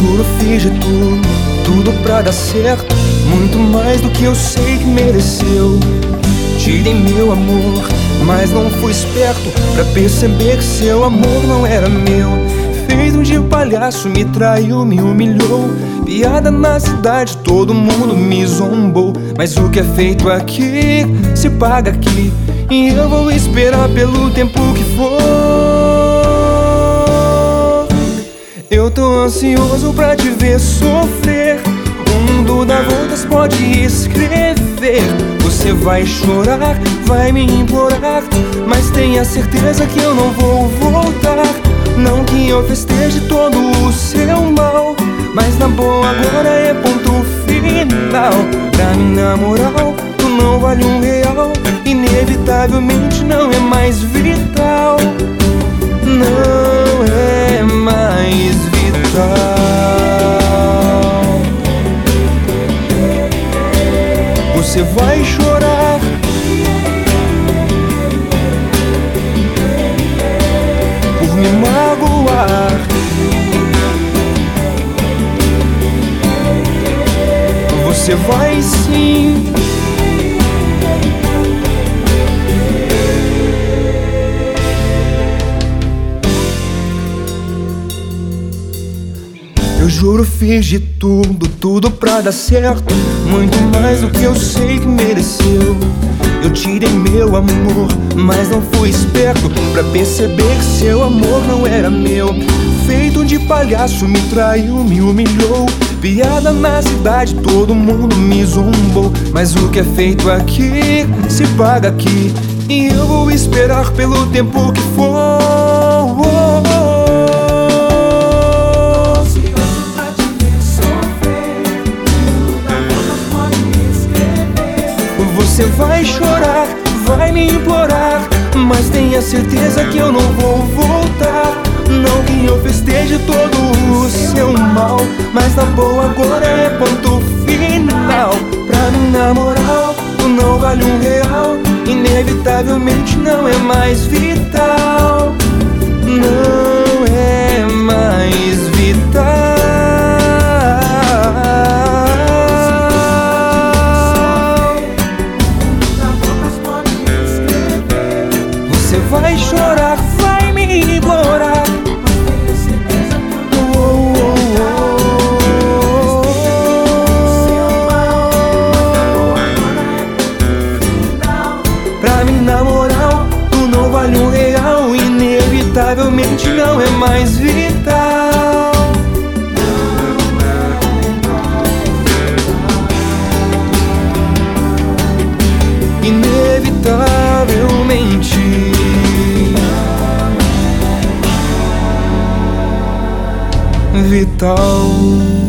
juro, fiz de tudo, tudo pra dar certo. Muito mais do que eu sei que mereceu. Tirei meu amor, mas não fui esperto pra perceber que seu amor não era meu. Fez um de palhaço, me traiu, me humilhou. Piada na cidade, todo mundo me zombou. Mas o que é feito aqui se paga aqui. E eu vou esperar pelo tempo que for. Eu tô ansioso pra te ver sofrer. O mundo dá voltas, pode escrever. Você vai chorar, vai me implorar. Mas tenha certeza que eu não vou voltar. Não que eu festeje todo o seu mal. Mas na boa, agora é ponto final. Pra mim, na moral, tu não vale um real. Inevitavelmente não é mais vital. Você vai chorar. Por me magoar. Você vai sim. Eu juro, fiz de tudo, tudo pra dar certo. Muito mais do que eu sei que mereceu. Eu tirei meu amor, mas não fui esperto pra perceber que seu amor não era meu. Feito de palhaço, me traiu, me humilhou. Piada na cidade, todo mundo me zombou. Mas o que é feito aqui se paga aqui. E eu vou esperar pelo tempo que for. Vai chorar, vai me implorar. Mas tenha certeza que eu não vou voltar. Não que eu festeje todo o seu mal. Mas na boa, agora é ponto final. Pra mim, na moral, tu não vale um real. Inevitavelmente não é mais vital. Vai chorar, vai me oh. Pra mim, na moral, tu não vale um real. Inevitavelmente não é mais vital. Vital.